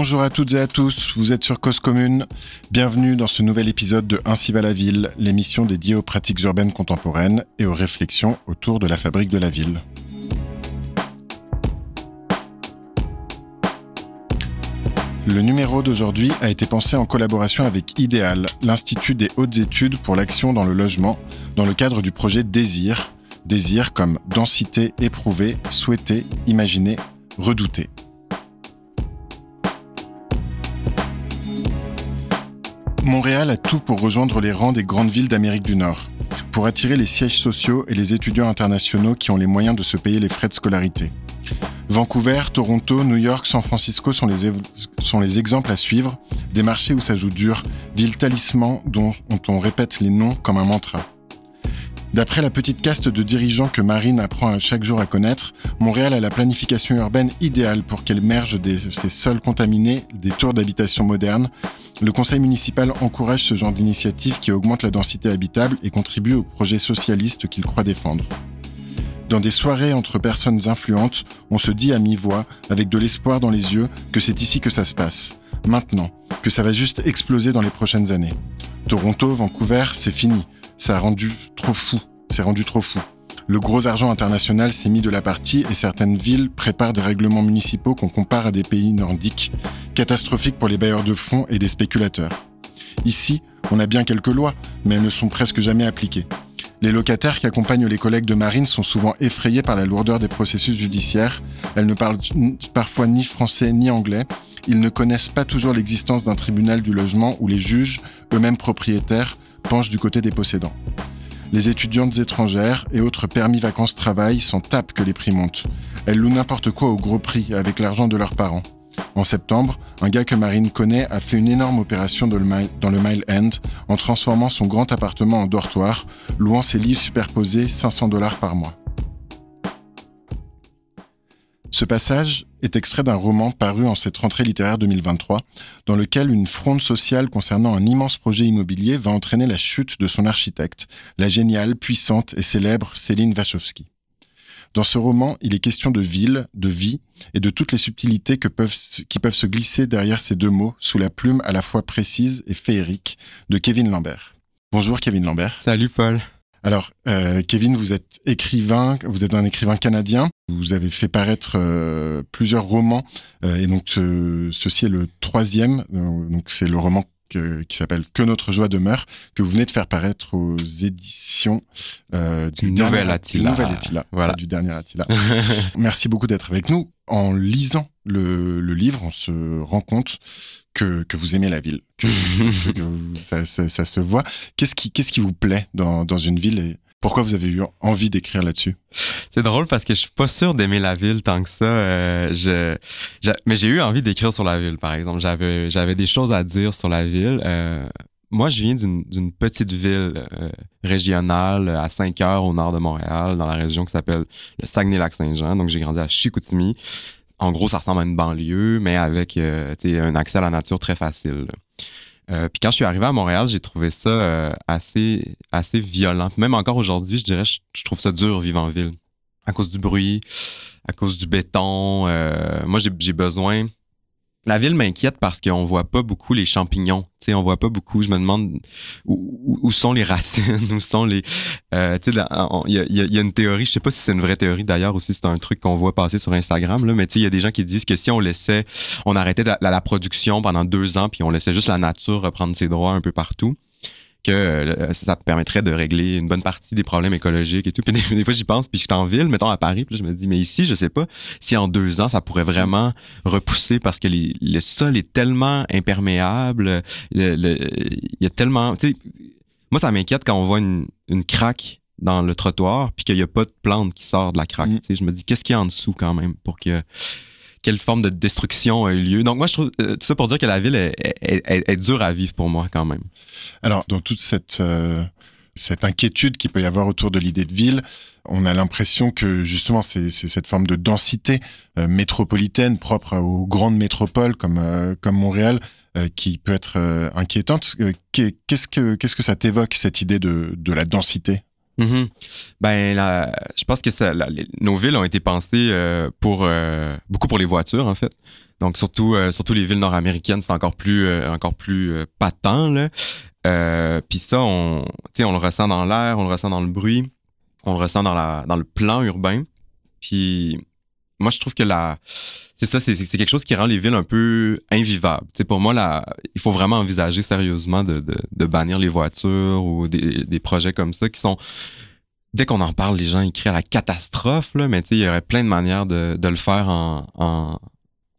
Bonjour à toutes et à tous, vous êtes sur Cause Commune. Bienvenue dans ce nouvel épisode de Ainsi va la ville, l'émission dédiée aux pratiques urbaines contemporaines et aux réflexions autour de la fabrique de la ville. Le numéro d'aujourd'hui a été pensé en collaboration avec Idéal, l'Institut des hautes études pour l'action dans le logement, dans le cadre du projet Désir. Désir comme densité éprouvée, souhaitée, imaginée, redoutée. Montréal a tout pour rejoindre les rangs des grandes villes d'Amérique du Nord, pour attirer les sièges sociaux et les étudiants internationaux qui ont les moyens de se payer les frais de scolarité. Vancouver, Toronto, New York, San Francisco sont les, exemples à suivre, des marchés où ça joue dur, villes talismans dont on répète les noms comme un mantra. D'après la petite caste de dirigeants que Marine apprend à chaque jour à connaître, Montréal a la planification urbaine idéale pour qu'elle merge de ses sols contaminés des tours d'habitation modernes. Le conseil municipal encourage ce genre d'initiative qui augmente la densité habitable et contribue au projet socialiste qu'il croit défendre. Dans des soirées entre personnes influentes, on se dit à mi-voix, avec de l'espoir dans les yeux, que c'est ici que ça se passe. Maintenant, que ça va juste exploser dans les prochaines années. Toronto, Vancouver, c'est fini. Ça a rendu trop fou. C'est rendu trop fou. Le gros argent international s'est mis de la partie et certaines villes préparent des règlements municipaux qu'on compare à des pays nordiques, catastrophiques pour les bailleurs de fonds et des spéculateurs. Ici, on a bien quelques lois, mais elles ne sont presque jamais appliquées. Les locataires qui accompagnent les collègues de Marine sont souvent effrayés par la lourdeur des processus judiciaires. Elles ne parlent parfois ni français ni anglais. Ils ne connaissent pas toujours l'existence d'un tribunal du logement où les juges, eux-mêmes propriétaires, penchent du côté des possédants. Les étudiantes étrangères et autres permis vacances-travail s'en tapent que les prix montent. Elles louent n'importe quoi au gros prix avec l'argent de leurs parents. En septembre, un gars que Marine connaît a fait une énorme opération dans le Mile End en transformant son grand appartement en dortoir, louant ses livres superposés 500 dollars par mois. Ce passage est extrait d'un roman paru en cette rentrée littéraire 2023, dans lequel une fronde sociale concernant un immense projet immobilier va entraîner la chute de son architecte, la géniale, puissante et célèbre Céline Wachowski. Dans ce roman, il est question de ville, de vie et de toutes les subtilités qui peuvent se glisser derrière ces deux mots sous la plume à la fois précise et féerique de Kevin Lambert. Bonjour Kevin Lambert. Salut Paul. Alors, euh, Kevin, vous êtes écrivain, vous êtes un écrivain canadien. Vous avez fait paraître euh, plusieurs romans, euh, et donc ceci est le troisième. donc c'est le roman qui s'appelle Que notre joie demeure, que vous venez de faire paraître aux éditions euh, du Nouvel Attila. voilà. du dernier Attila. Merci beaucoup d'être avec nous. En lisant le, livre, on se rend compte que, que vous aimez la ville, que, ça, ça, se voit. Qu'est-ce qui, qu'est-ce qui vous plaît dans, dans une ville et pourquoi vous avez eu envie d'écrire là-dessus? C'est drôle parce que je suis pas sûr d'aimer la ville tant que ça. Euh, je, mais j'ai eu envie d'écrire sur la ville, par exemple. J'avais, j'avais des choses à dire sur la ville. Euh, moi, je viens d'une, petite ville euh, régionale à 5 heures au nord de Montréal, dans la région qui s'appelle le Saguenay-Lac-Saint-Jean. Donc, j'ai grandi à Chicoutimi. En gros, ça ressemble à une banlieue, mais avec un accès à la nature très facile. Euh, puis quand je suis arrivé à Montréal, j'ai trouvé ça euh, assez, assez violent. Même encore aujourd'hui, je dirais, je, trouve ça dur vivre en ville. À cause du bruit, à cause du béton. Euh, moi, j'ai besoin la ville m'inquiète parce qu'on voit pas beaucoup les champignons. Tu sais, on voit pas beaucoup. Je me demande où, sont les racines, où sont les. Euh, il y a, une théorie. Je sais pas si c'est une vraie théorie d'ailleurs ou si c'est un truc qu'on voit passer sur Instagram là. Mais tu sais, il y a des gens qui disent que si on laissait, on arrêtait la, production pendant deux ans puis on laissait juste la nature reprendre ses droits un peu partout, que euh, ça permettrait de régler une bonne partie des problèmes écologiques et tout. Puis des, fois, j'y pense, puis je suis en ville, mettons à Paris, puis je me dis, mais ici, je sais pas si en deux ans, ça pourrait vraiment repousser parce que le sol est tellement imperméable, il y a tellement... Moi, ça m'inquiète quand on voit une, craque dans le trottoir, puis qu'il n'y a pas de plante qui sort de la craque. Mm. Tu sais, je me dis, qu'est-ce qu'il y a en dessous quand même pour que quelle forme de destruction a eu lieu. Donc moi, je trouve euh, tout ça pour dire que la ville est, dure à vivre pour moi quand même. Alors, dans toute cette, euh, cette inquiétude qu'il peut y avoir autour de l'idée de ville, on a l'impression que justement c'est cette forme de densité euh, métropolitaine propre aux grandes métropoles comme, comme Montréal qui peut être inquiétante. Qu'est-ce que, qu'est-ce que ça t'évoque, cette idée de, de la densité? Mhm. Ben, je pense que nos villes ont été pensées euh, pour euh, beaucoup pour les voitures en fait. Donc surtout euh, surtout les villes nord-américaines, c'est encore plus encore plus patent. Puis ça, on, on le ressent dans l'air, on le ressent dans le bruit, on le ressent dans la dans le plan urbain. Puis moi, je trouve que la, c'est ça, c'est, quelque chose qui rend les villes un peu invivables. C'est pour moi, il faut vraiment envisager sérieusement de, bannir les voitures ou des, projets comme ça qui sont. Dès qu'on en parle, les gens ils crient à la catastrophe, là, mais il y aurait plein de manières de, le faire en,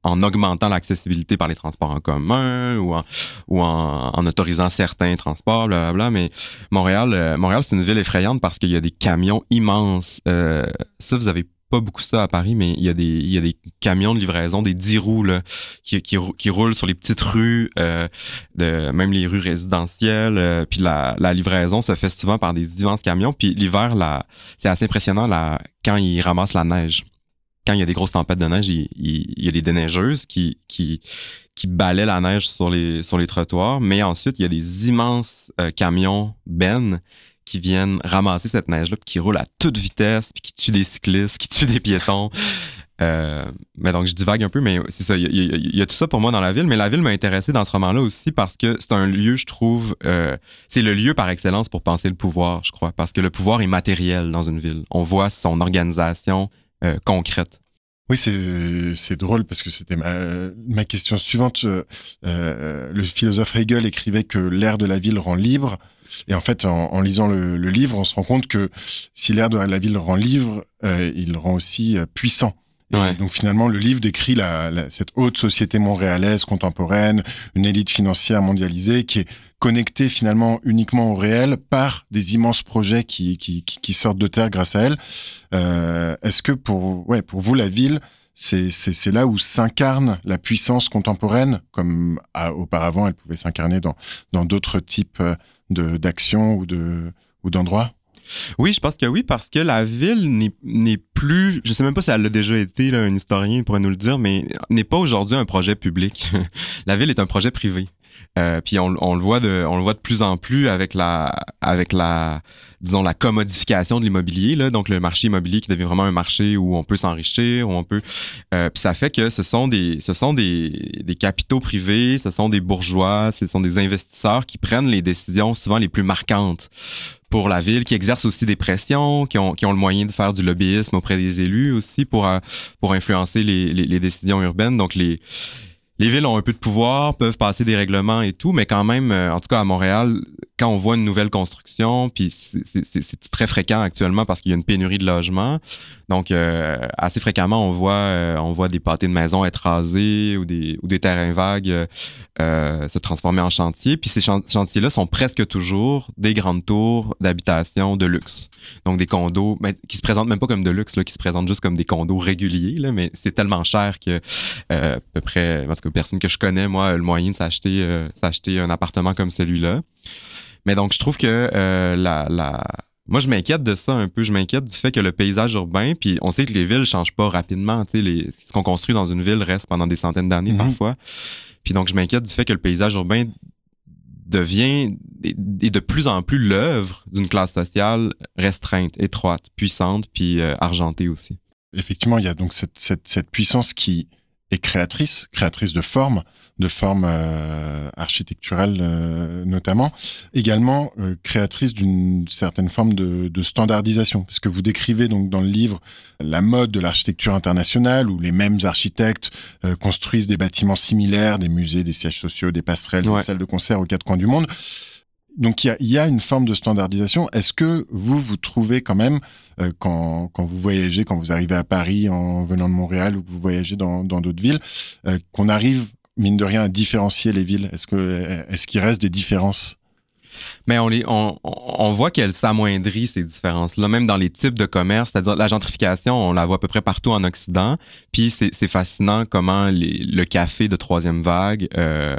en, augmentant l'accessibilité par les transports en commun ou en, ou en, autorisant certains transports, blablabla. Mais Montréal, euh, Montréal, c'est une ville effrayante parce qu'il y a des camions immenses. Euh, ça, vous avez pas beaucoup ça à Paris, mais il y a des, il y a des camions de livraison, des 10 roues là, qui, qui, qui, roulent sur les petites rues, euh, de, même les rues résidentielles. Euh, puis la, la, livraison se fait souvent par des immenses camions. Puis l'hiver, c'est assez impressionnant là, quand ils ramassent la neige. Quand il y a des grosses tempêtes de neige, il, il, y a des déneigeuses qui, qui, qui balaient la neige sur les, sur les trottoirs. Mais ensuite, il y a des immenses euh, camions bennes qui viennent ramasser cette neige-là, qui roulent à toute vitesse, puis qui tuent des cyclistes, qui tuent des piétons. Euh, mais donc, je divague un peu, mais c'est ça. Il y, a tout ça pour moi dans la ville. Mais la ville m'a intéressé dans ce roman-là aussi parce que c'est un lieu, je trouve, euh, c'est le lieu par excellence pour penser le pouvoir, je crois. Parce que le pouvoir est matériel dans une ville. On voit son organisation euh, concrète. Oui, c'est drôle parce que c'était ma, question suivante. le philosophe Hegel écrivait que l'air de la ville rend libre. Et en fait, en, lisant le, livre, on se rend compte que si l'air de la ville rend libre, euh, il rend aussi euh. Donc finalement, le livre décrit cette haute société montréalaise contemporaine, une élite financière mondialisée qui est connectée finalement uniquement au réel par des immenses projets qui, qui, sortent de terre grâce à elle. Euh, est-ce que pour, ouais, pour vous, la ville, c'est là où s'incarne la puissance contemporaine, comme auparavant elle pouvait s'incarner dans d'autres types d'actions ou de ou d'endroits? Oui, je pense que oui, parce que la ville n'est plus, je sais même pas si elle l'a déjà été, un historien pourrait nous le dire, mais n'est pas aujourd'hui un projet public. la ville est un projet privé. Euh, puis on, le voit de, plus en plus avec la, commodification de l'immobilier. Donc le marché immobilier qui devient vraiment un marché où on peut s'enrichir, où on peut. Euh, puis ça fait que ce sont des, ce sont des, des capitaux privés, ce sont des bourgeois, ce sont des investisseurs qui prennent les décisions souvent les plus marquantes pour la ville, qui exercent aussi des pressions, qui ont, qui ont le moyen de faire du lobbyisme auprès des élus aussi pour, euh, pour influencer les, les, les décisions urbaines. Donc les les villes ont un peu de pouvoir, peuvent passer des règlements et tout, mais quand même, euh, en tout cas à Montréal, quand on voit une nouvelle construction, puis c'est très fréquent actuellement parce qu'il y a une pénurie de logements, donc, euh, assez fréquemment, on voit, euh, on voit des pâtés de maisons être rasés ou des, terrains vagues se transformer en chantiers. Puis ces chantiers-là sont presque toujours des grandes tours d'habitation de luxe. Donc, des condos mais, qui se présentent même pas comme de luxe, qui se présentent juste comme des condos réguliers, mais c'est tellement cher que à peu près, personne que je connais, moi, le moyen de s'acheter, s'acheter un appartement comme celui-là. Mais donc, je trouve que la, la moi, je m'inquiète de ça un peu. Je m'inquiète du fait que le paysage urbain, puis on sait que les villes ne changent pas rapidement. Les, ce qu'on construit dans une ville reste pendant des centaines d'années mhm. parfois. Puis donc, je m'inquiète du fait que le paysage urbain devient et de plus en plus l'œuvre d'une classe sociale restreinte, étroite, puissante, puis euh, argentée aussi. Effectivement, il y a donc cette, cette, cette puissance qui, et créatrice, créatrice de formes, de formes euh, architecturales euh, notamment, également euh, créatrice d'une certaine forme de, de, standardisation, parce que vous décrivez donc dans le livre la mode de l'architecture internationale, où les mêmes architectes construisent des bâtiments similaires, des musées, des sièges sociaux, des passerelles, des salles de concert aux quatre coins du monde. Donc il y a, une forme de standardisation. Est-ce que vous, vous trouvez quand même, euh, quand, vous voyagez, quand vous arrivez à Paris en venant de Montréal ou que vous voyagez dans d'autres villes, euh, qu'on arrive, mine de rien, à différencier les villes? Est-ce qu'il reste des différences? Mais on, voit qu'elle s'amoindrit, ces différences-là, même dans les types de commerce. C'est-à-dire, la gentrification, on la voit à peu près partout en Occident. Puis c'est fascinant comment le café de troisième vague euh,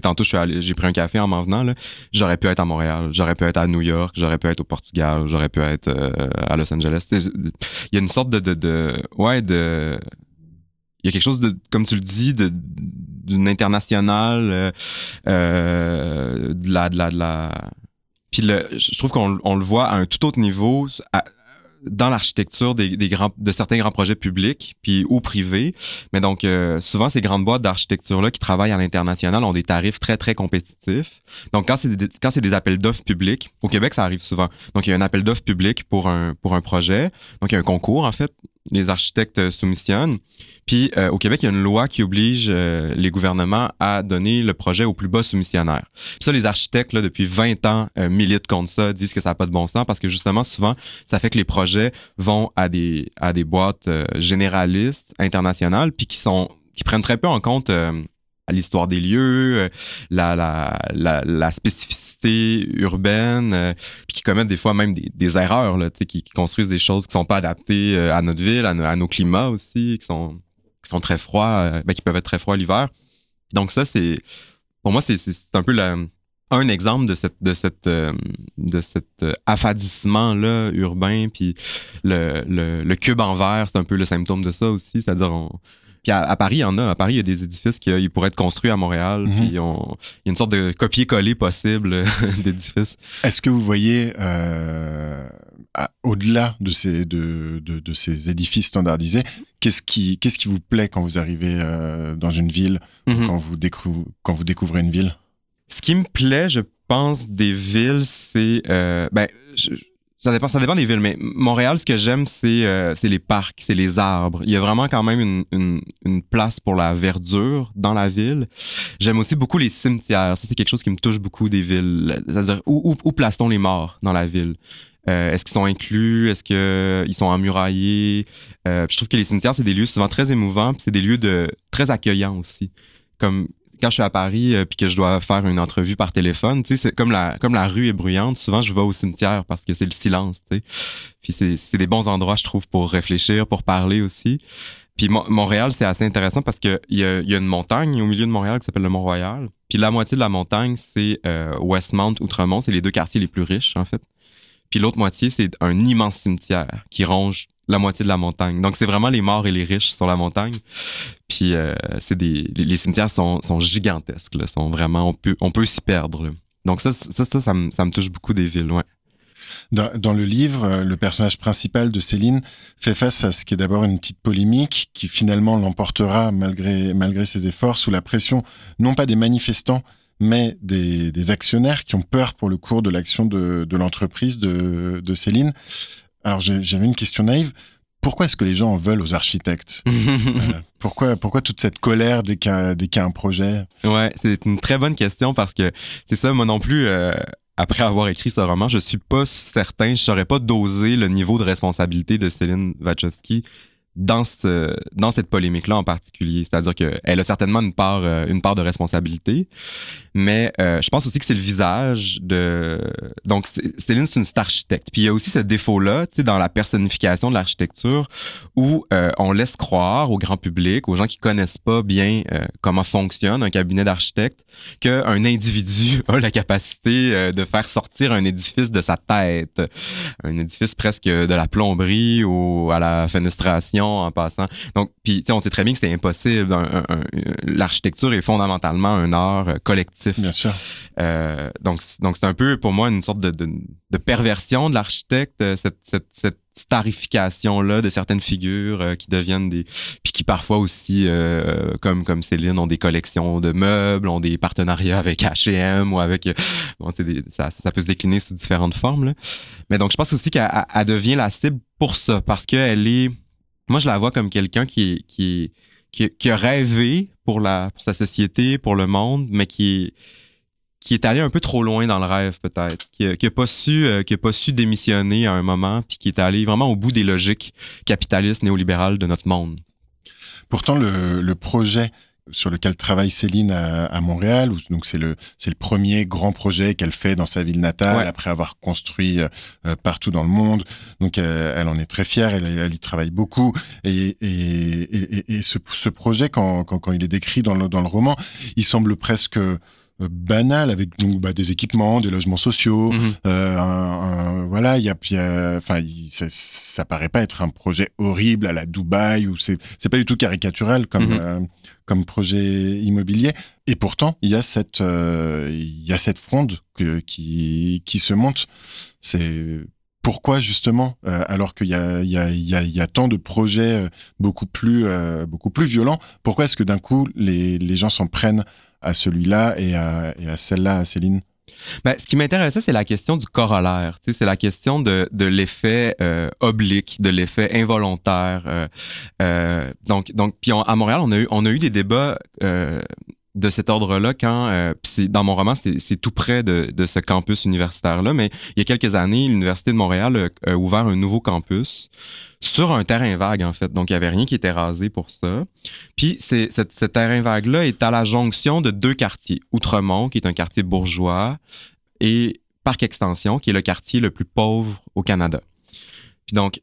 tantôt, j'ai pris un café en m'en venant. J'aurais pu être à Montréal, j'aurais pu être à New York, j'aurais pu être au Portugal, j'aurais pu être euh, à Los Angeles. Il y a une sorte de, de, ouais, de, il y a quelque chose de, comme tu le dis, de d'une internationale, euh, euh, de la, de la, de la Puis le, je trouve qu'on on le voit à un tout autre niveau dans l'architecture de certains grands projets publics puis ou privés. Mais donc, euh, souvent, ces grandes boîtes d'architecture-là qui travaillent à l'international ont des tarifs très, très compétitifs. Donc, quand c'est des, quand c'est des appels d'offres publics, au Québec, ça arrive souvent. Donc, il y a un appel d'offres public pour un, pour un projet. Donc, il y a un concours, en fait, les architectes soumissionnent. Puis euh, au Québec, il y a une loi qui oblige euh, les gouvernements à donner le projet au plus bas soumissionnaire. ça, les architectes, là, depuis 20 ans, euh, militent contre ça, disent que ça n'a pas de bon sens parce que justement, souvent, ça fait que les projets vont à des, à des boîtes généralistes, internationales, puis qui sont qui prennent très peu en compte l'histoire des lieux, la, la, spécificité urbaine, euh, puis qui commettent des fois même des, erreurs, là, qui, qui, construisent des choses qui sont pas adaptées euh, à notre ville, à, nos climats aussi, qui sont, qui sont très froids, euh, ben, qui peuvent être très froids l'hiver. Donc ça, c'est pour moi, c'est un peu un exemple de cette de cette de cet affadissement là urbain puis le, le, le, cube en verre c'est un peu le symptôme de ça aussi c'est-à-dire on, puis à, Paris, il y en a. À Paris, il y a des édifices qui euh, pourraient être construits à Montréal. Mhm. Puis il y a une sorte de copier-coller possible euh, d'édifices. Est-ce que vous voyez, euh, au-delà de ces, de, de, ces édifices standardisés, qu'est-ce qui, qu'est-ce qui vous plaît quand vous arrivez dans une ville, mhm. quand, vous quand vous découvrez une ville? Ce qui me plaît, je pense, des villes, c'est... ben, ça dépend, ça dépend des villes, mais Montréal, ce que j'aime, c'est euh, les parcs, c'est les arbres. Il y a vraiment quand même une, une, place pour la verdure dans la ville. J'aime aussi beaucoup les cimetières. Ça, c'est quelque chose qui me touche beaucoup des villes. C'est-à-dire, où, où, où place-t-on les morts dans la ville? Euh, Est-ce qu'ils sont inclus? Est-ce qu'ils sont emmuraillés? Euh, je trouve que les cimetières, c'est des lieux souvent très émouvants, puis c'est des lieux de très accueillants aussi. Comme quand je suis à Paris euh, puis que je dois faire une entrevue par téléphone, tu sais, c'est comme la comme la rue est bruyante, souvent je vais au cimetière parce que c'est le silence. Puis c'est des bons endroits je trouve pour réfléchir, pour parler aussi. Puis Montréal, c'est assez intéressant parce qu'il y a, y a une montagne au milieu de Montréal qui s'appelle le Mont-Royal. Puis la moitié de la montagne, c'est euh, Westmount, Outremont. C'est les deux quartiers les plus riches, en fait. Puis l'autre moitié, c'est un immense cimetière qui ronge la moitié de la montagne. Donc, c'est vraiment les morts et les riches sur la montagne. Puis, euh, c'est des, les, cimetières sont, sont gigantesques. Là, sont vraiment, on peut, on peut s'y perdre. Donc, ça, ça, ça, ça, me, touche beaucoup des villes. Ouais. Dans, dans, le livre, euh, le personnage principal de Céline fait face à ce qui est d'abord une petite polémique qui finalement l'emportera malgré, malgré ses efforts sous la pression non pas des manifestants mais des, des, actionnaires qui ont peur pour le cours de l'action de, de l'entreprise de, de, Céline. Alors j'avais une question naïve. Pourquoi est-ce que les gens en veulent aux architectes euh, pourquoi, pourquoi toute cette colère dès qu'il y, a un projet? Ouais, c'est une très bonne question parce que c'est ça, moi non plus. Euh, après avoir écrit ce roman, je suis pas certain, je saurais pas doser le niveau de responsabilité de Céline Wachowski dans, ce, dans cette polémique-là en particulier. C'est-à-dire qu'elle a certainement une part, euh, une part de responsabilité, mais euh, je pense aussi que c'est le visage de... Donc, Céline, c'est une star architecte. Puis il y a aussi ce défaut-là, tu sais, dans la personnification de l'architecture, où euh, on laisse croire au grand public, aux gens qui connaissent pas bien comment fonctionne un cabinet d'architecte, qu'un individu a la capacité de faire sortir un édifice de sa tête, un édifice presque de la plomberie ou à la fenestration en passant. Donc, puis, on sait très bien que c'est impossible. L'architecture est fondamentalement un art euh, collectif. Bien sûr. Euh, donc, donc c'est un peu pour moi une sorte de, de, perversion de l'architecte, euh, cette, cette, cette starification-là de certaines figures qui deviennent des... Puis qui parfois aussi, comme, comme Céline, ont des collections de meubles, ont des partenariats avec H&M ou avec... Bon, des, ça, ça peut se décliner sous différentes formes. Là. Mais donc, je pense aussi qu'elle devient la cible pour ça, parce qu'elle est moi, je la vois comme quelqu'un qui, qui, qui, qui, a rêvé pour, la, sa société, pour le monde, mais qui, qui est allé un peu trop loin dans le rêve, peut-être, qui n'a pas, su, euh, qui a pas su démissionner à un moment, puis qui est allé vraiment au bout des logiques capitalistes néolibérales de notre monde. Pourtant, le projet sur lequel travaille Céline à, Montréal. Donc c'est le c'est le premier grand projet qu'elle fait dans sa ville natale après avoir construit euh, partout dans le monde. Donc euh, elle en est très fière. Elle, elle y travaille beaucoup. Et, et, et, et ce, ce, projet, quand, quand, quand, il est décrit dans le, dans le roman, il semble presque euh, banal avec donc bah, des équipements, des logements sociaux. Mhm. euh, un- un- voilà, il y a, enfin, ça, ça paraît pas être un projet horrible à la Dubaï ou c'est c'est pas du tout caricatural comme Mhm. euh, comme projet immobilier. Et pourtant, il y a cette euh, il y a cette fronde que- qui qui se monte. C'est pourquoi justement, euh, alors qu'il y y, y, a, il y a tant de projets euh, beaucoup plus, euh, beaucoup plus violents, pourquoi est-ce que d'un coup les, les gens s'en prennent à celui-là et à, celle-là, à Céline? Ben, ce qui m'intéressait, c'est la question du corollaire. C'est la question de, l'effet euh, oblique, de l'effet involontaire. euh, euh, donc, donc, puis à Montréal, on a eu, on a eu des débats de cet ordre-là quand, euh, dans mon roman, c'est tout près de, de ce campus universitaire-là, mais il y a quelques années, l'Université de Montréal a, ouvert un nouveau campus sur un terrain vague, en fait. Donc, il n'y avait rien qui était rasé pour ça. Puis, c'est, ce terrain vague-là est à la jonction de deux quartiers. Outremont, qui est un quartier bourgeois, et Parc Extension, qui est le quartier le plus pauvre au Canada. Puis donc,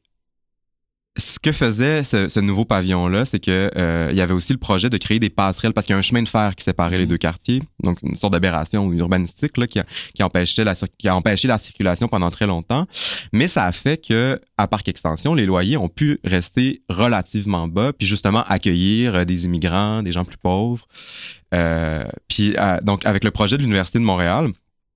que faisait ce, ce nouveau pavillon-là, c'est que euh, il y avait aussi le projet de créer des passerelles parce qu'il y a un chemin de fer qui séparait les Mhm. deux quartiers, donc une sorte d'aberration urbanistique là, qui, a, qui, empêchait la, cir- qui a empêché la circulation pendant très longtemps. Mais ça a fait que à Parc Extension, les loyers ont pu rester relativement bas, puis justement accueillir euh, des immigrants, des gens plus pauvres. Euh, puis euh, donc avec le projet de l'Université de Montréal,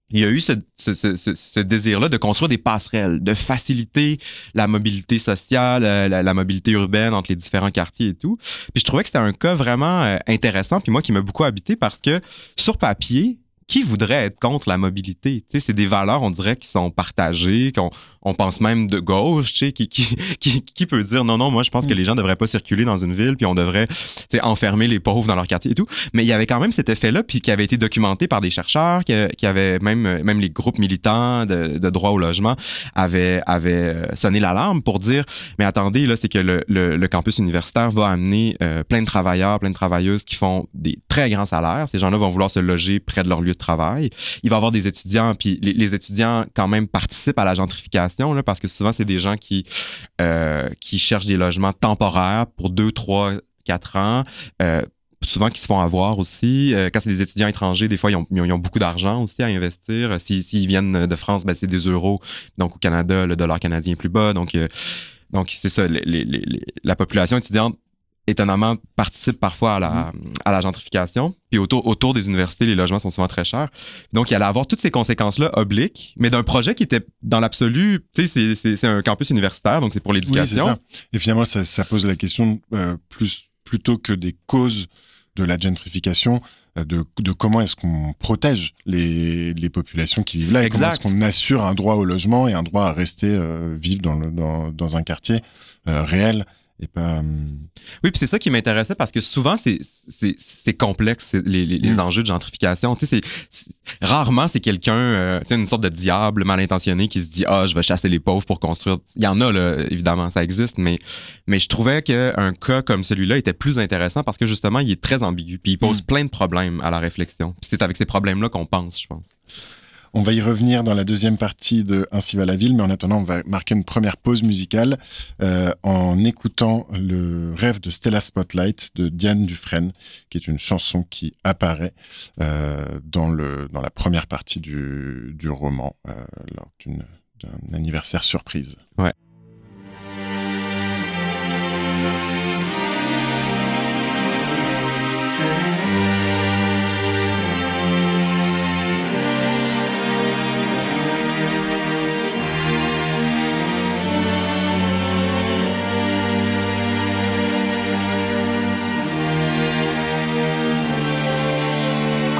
il y a eu ce, désir-là de construire des passerelles, de faciliter la mobilité sociale, euh, la, mobilité urbaine entre les différents quartiers et tout. Puis je trouvais que c'était un cas vraiment euh, intéressant, puis moi qui m'a beaucoup habité parce que sur papier, qui voudrait être contre la mobilité? Tu sais, c'est des valeurs, on dirait, qui sont partagées, on pense même de gauche, tu sais, qui, qui, qui, qui peut dire non, non, moi je pense que les gens devraient pas circuler dans une ville, puis on devrait tu sais, enfermer les pauvres dans leur quartier et tout. Mais il y avait quand même cet effet-là, puis qui avait été documenté par des chercheurs, qui, qui avaient même, même les groupes militants de, de droit au logement avaient, avaient euh, sonné l'alarme pour dire mais attendez, là, c'est que le, le, le campus universitaire va amener euh, plein de travailleurs, plein de travailleuses qui font des très grands salaires. Ces gens-là vont vouloir se loger près de leur lieu de travail. Il va y avoir des étudiants, puis les, les étudiants, quand même, participent à la gentrification, parce que souvent, c'est des gens qui, euh, cherchent des logements temporaires pour deux, trois, quatre ans. Euh, souvent qui se font avoir aussi. Euh, quand c'est des étudiants étrangers, des fois, ils ont, beaucoup d'argent aussi à investir. Euh, si- S'ils viennent de France, ben, c'est des euros. Donc, au Canada, le dollar canadien est plus bas. Donc, c'est ça. la population étudiante, étonnamment, participe parfois à la, à la gentrification. Puis autour, autour des universités, les logements sont souvent très chers. Donc, il allait avoir toutes ces conséquences-là obliques, mais d'un projet qui était, dans l'absolu, tu sais, c'est- un campus universitaire, donc c'est pour l'éducation. Et finalement, ça, ça pose la question euh, plus plutôt que des causes de la gentrification, euh, de, de comment est-ce qu'on protège les, les populations qui vivent là et comment est-ce Exact. qu'on assure un droit au logement et un droit à rester euh, vivre dans, le, dans, dans un quartier euh, réel et pas. hum, Oui, puis c'est ça qui m'intéressait parce que souvent, c'est- complexe, les, les- les Mm. enjeux de gentrification. Tu sais, c'est- rarement, c'est quelqu'un, euh, tu sais, une sorte de diable mal intentionné qui se dit Ah, je vais chasser les pauvres pour construire. Il y en a, là, évidemment, ça existe, mais, mais je trouvais qu'un cas comme celui-là était plus intéressant parce que justement, il est très ambigu, puis il pose Mm. plein de problèmes à la réflexion. Puis c'est avec ces problèmes-là qu'on pense, je pense. On va y revenir dans la deuxième partie de Ainsi va la ville, mais en attendant, on va marquer une première pause musicale euh, en écoutant le rêve de Stella Spotlight de Diane Dufresne, qui est une chanson qui apparaît euh, dans, le, dans la première partie du, du roman euh, lors d'un anniversaire surprise.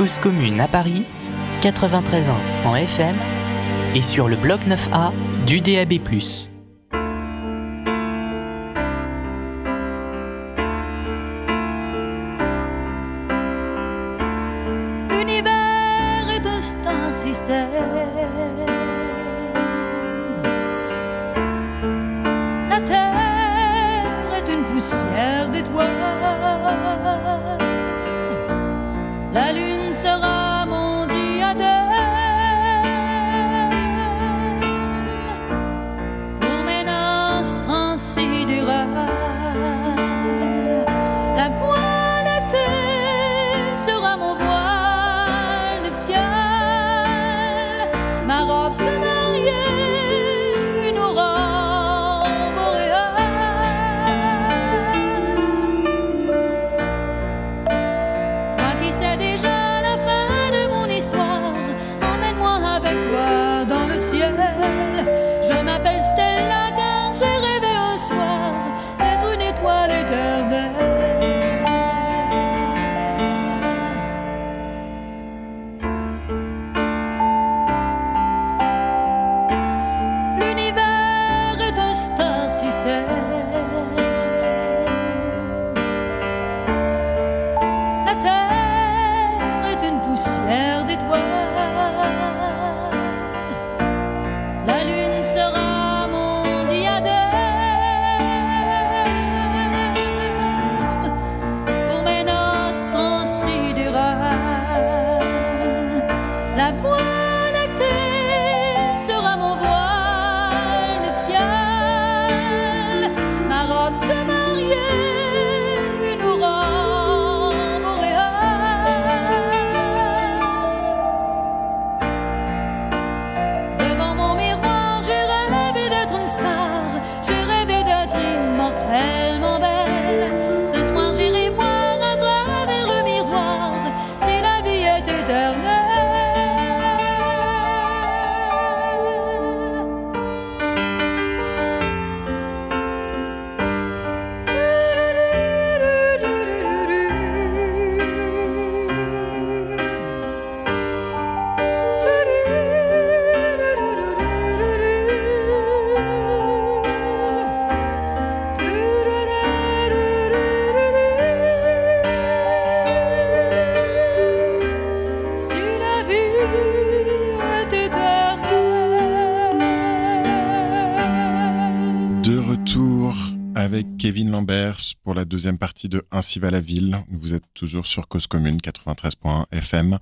Cause commune à Paris, 93 ans en FM et sur le bloc 9A du DAB+. L'univers est un star système. La terre est une poussière d'étoiles. Kevin Lambert pour la deuxième partie de Ainsi va la ville. Vous êtes toujours sur Cause Commune 93.1 FM.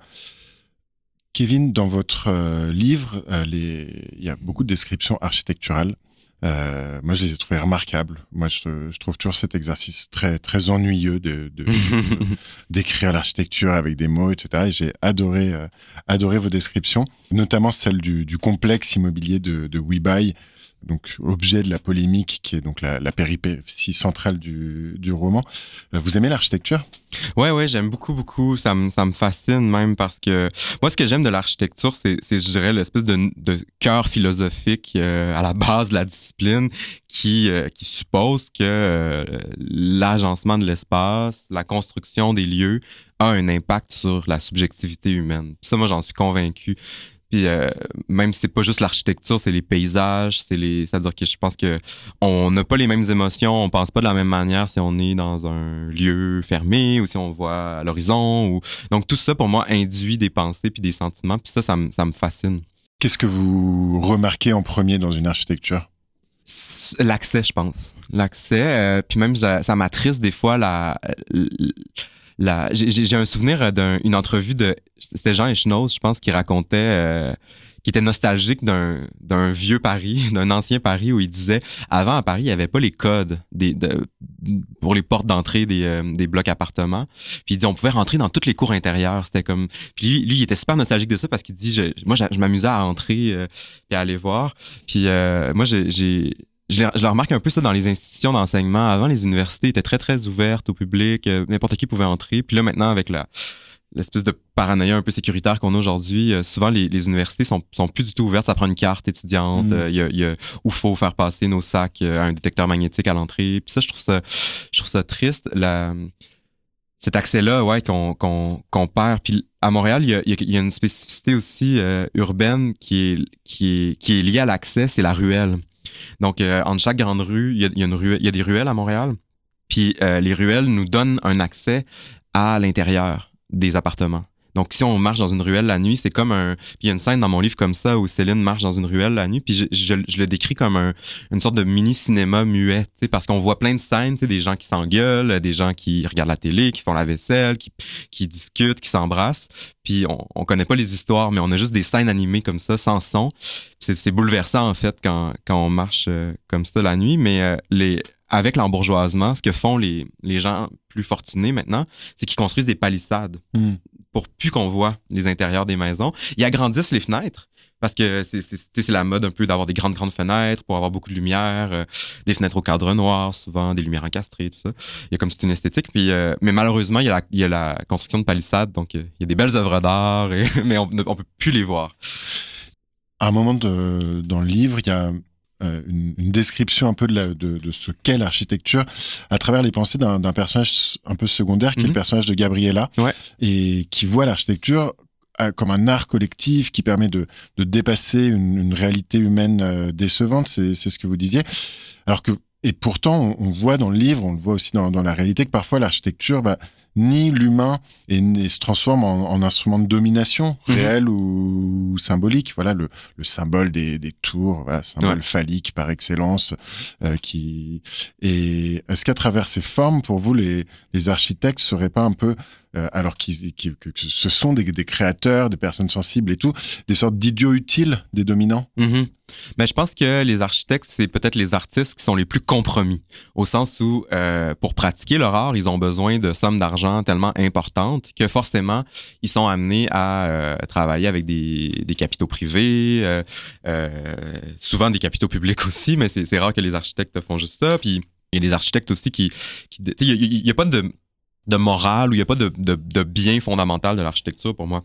Kevin, dans votre euh, livre, euh, les- il y a beaucoup de descriptions architecturales. Euh, moi, je les ai trouvées remarquables. Moi, je, je trouve toujours cet exercice très, très ennuyeux de, d'écrire l'architecture avec des mots, etc. Et j'ai adoré, adoré vos descriptions, notamment celle du, du complexe immobilier de, de WeBuy, donc objet de la polémique, qui est donc la, la péripétie centrale du, roman. Euh, Vous aimez l'architecture? Ouais, ouais, j'aime beaucoup, beaucoup. Ça me, ça me fascine même parce que moi, ce que j'aime de l'architecture, c'est, je dirais, l'espèce de, cœur philosophique euh, à la base de la discipline qui, euh, qui suppose que l'agencement de l'espace, la construction des lieux a un impact sur la subjectivité humaine. Ça, moi, j'en suis convaincu. Puis euh, même si c'est pas juste l'architecture, c'est les paysages, c'est les. C'est-à-dire que je pense que on n'a pas les mêmes émotions, on pense pas de la même manière si on est dans un lieu fermé ou si on voit à l'horizon. Ou... Donc tout ça pour moi induit des pensées puis des sentiments. Puis ça, ça me, ça me fascine. Qu'est-ce que vous remarquez en premier dans une architecture? L'accès, je pense. L'accès, euh, puis même ça, ça m'attriste des fois la. la j'ai- un souvenir d'une entrevue de. C'était Jean Echenoz, je pense, qui racontait. euh, qui était nostalgique d'un vieux Paris, d'un ancien Paris où il disait avant à Paris, il n'y avait pas les codes des, de- pour les portes d'entrée des, euh, des blocs appartements. Puis il dit on pouvait rentrer dans toutes les cours intérieures. C'était comme. Puis lui, il était super nostalgique de ça parce qu'il dit je- moi, je, je m'amusais à entrer euh, et à aller voir. Puis euh, moi, j'ai. Je, le- je le remarque un peu ça dans les institutions d'enseignement. Avant, les universités étaient très, très ouvertes au public. euh, N'importe qui pouvait entrer. Puis là, maintenant, avec la, l'espèce de paranoïa un peu sécuritaire qu'on a aujourd'hui, euh, souvent, les, les universités sont, sont plus du tout ouvertes. Ça prend une carte étudiante. Mm. euh, il y a, il y a- où faut faire passer nos sacs euh, à un détecteur magnétique à l'entrée. Puis ça, je trouve ça, je trouve ça triste. La, cet accès-là, ouais, qu'on qu'on qu'on perd. Puis à Montréal, il y a, il y a- il y a une spécificité aussi euh, urbaine qui est, qui, est, qui est liée à l'accès, c'est la ruelle. Donc, euh, entre chaque grande rue, il y a des ruelles à Montréal. Puis euh, les ruelles nous donnent un accès à l'intérieur des appartements. Donc, si on marche dans une ruelle la nuit, c'est comme un. Puis il y a une scène dans mon livre comme ça où Céline marche dans une ruelle la nuit, puis je, le décris comme un- une sorte de mini-cinéma muet, parce qu'on voit plein de scènes, des gens qui s'engueulent, des gens qui regardent la télé, qui font la vaisselle, qui, discutent, qui s'embrassent. Puis on, on connaît pas les histoires, mais on a juste des scènes animées comme ça, sans son. C'est bouleversant, en fait, quand, quand on marche euh, comme ça la nuit, mais euh. Avec l'embourgeoisement, ce que font les, les gens plus fortunés maintenant, c'est qu'ils construisent des palissades Hmm. Pour plus qu'on voit les intérieurs des maisons. Ils agrandissent les fenêtres, Parce que c'est- la mode un peu d'avoir des grandes, grandes fenêtres pour avoir beaucoup de lumière, euh, des fenêtres au cadre noir, souvent, des lumières encastrées, tout ça. Il y a comme toute une esthétique. Puis, euh, mais malheureusement, il y, a la, il y a la construction de palissades, donc euh, il y a des belles œuvres d'art, mais on ne peut plus les voir. À un moment dans le livre, il y a euh, une, une description un peu de, la- de- de ce qu'est l'architecture à travers les pensées d'un personnage un peu secondaire, qui est Mhm. le personnage de Gabriella, Ouais. et qui voit l'architecture euh, comme un art collectif qui permet de, de dépasser une, une réalité humaine euh, décevante, c'est c'est ce que vous disiez. Alors que, et pourtant, on, on voit dans le livre, on le voit aussi dans, dans la réalité, que parfois l'architecture bah, nie l'humain et, et se transforme en, en instrument de domination, Mhm. réel ou, ou symbolique. Voilà le, le symbole des, des tours, voilà, symbole Ouais. phallique par excellence. euh, qui et est-ce qu'à travers ces formes, pour vous, les, les architectes seraient pas un peu euh, alors que, ce sont des, créateurs, des personnes sensibles et tout, des sortes d'idiots utiles des dominants Mhm. Ben, je pense que les architectes, c'est peut-être les artistes qui sont les plus compromis, au sens où, euh, pour pratiquer leur art, ils ont besoin de sommes d'argent tellement importantes que forcément, ils sont amenés à euh, travailler avec des, capitaux privés, souvent des capitaux publics aussi, mais c'est rare que les architectes font juste ça. Puis il y a des architectes aussi qui... il n'y a, pas de, de morale ou il n'y a pas de, bien fondamental de l'architecture pour moi.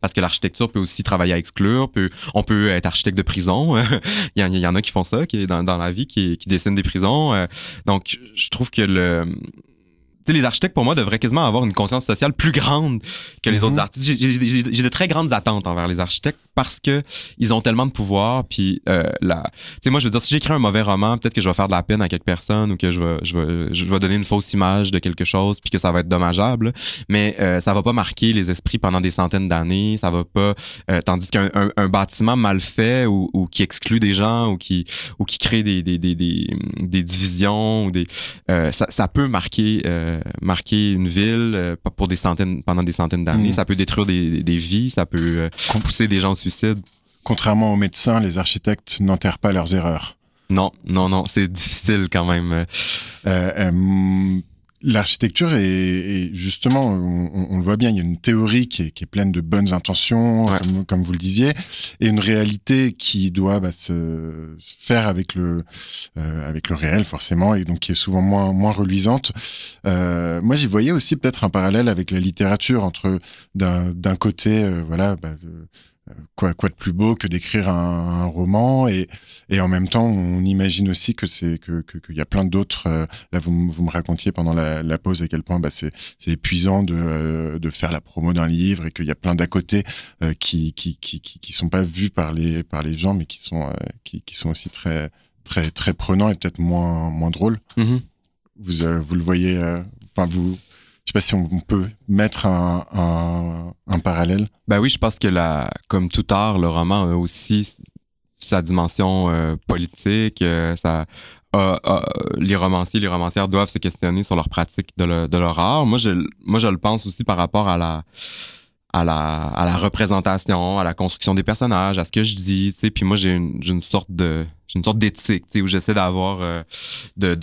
Parce que l'architecture peut aussi travailler à exclure, peut, on peut être architecte de prison. il, y en, a qui font ça, qui est dans, dans la vie, qui, qui dessinent des prisons. Euh, Donc, je trouve que le. Les architectes, pour moi, devraient quasiment avoir une conscience sociale plus grande que les Mhm. autres artistes. J'ai- de très grandes attentes envers les architectes parce que ils ont tellement de pouvoir. Puis, euh, la... tu sais, moi, je veux dire, si j'écris un mauvais roman, peut-être que je vais faire de la peine à quelques personnes ou que je vais, je vais, je vais donner une fausse image de quelque chose puis que ça va être dommageable. Mais euh, ça va pas marquer les esprits pendant des centaines d'années. Ça va pas. euh, tandis qu'un un, un bâtiment mal fait ou, ou qui exclut des gens ou qui, ou qui crée des, des, des, des, des divisions ou des. euh, ça, ça peut marquer, euh, marquer une ville euh, pour des centaines, pendant des centaines d'années. Mm. Ça peut détruire des, des vies. Ça peut euh, pousser des gens au suicide. Contrairement aux médecins, les architectes n'enterrent pas leurs erreurs. Non, non, non, c'est difficile quand même. Euh, euh, L'architecture est, est- justement, on, le voit bien, il y a une théorie qui est, qui est pleine de bonnes intentions, Ouais. comme, comme vous le disiez, et une réalité qui doit bah, se, se faire avec le, euh, avec le réel forcément, et donc qui est souvent moins, moins reluisante. Euh, moi, j'y voyais aussi peut-être un parallèle avec la littérature entre d'un d'un côté, euh, voilà, bah, quoi, quoi de plus beau que d'écrire un, un roman et, et en même temps on imagine aussi que c'est que qu'il y a plein d'autres euh, là vous, vous me racontiez pendant la, la pause à quel point bah, c'est épuisant de euh, de faire la promo d'un livre et qu'il y a plein d'à côté euh, qui, qui qui qui sont pas vus par les par les gens mais qui sont qui, qui sont aussi très très très prenants et peut-être moins moins drôles Mhm. vous vous le voyez enfin vous sais pas si on, peut mettre un, parallèle Ben oui, je pense que la, comme tout art, le roman a aussi sa dimension euh, politique. euh, ça, les romanciers, les romancières doivent se questionner sur leur pratique de, le- de leur art. Moi je, moi, je le pense aussi par rapport à la, à la, à la représentation, à la construction des personnages, à ce que je dis. tu sais. Puis moi, j'ai une, sorte de, j'ai une sorte d'éthique, où j'essaie d'avoir euh, de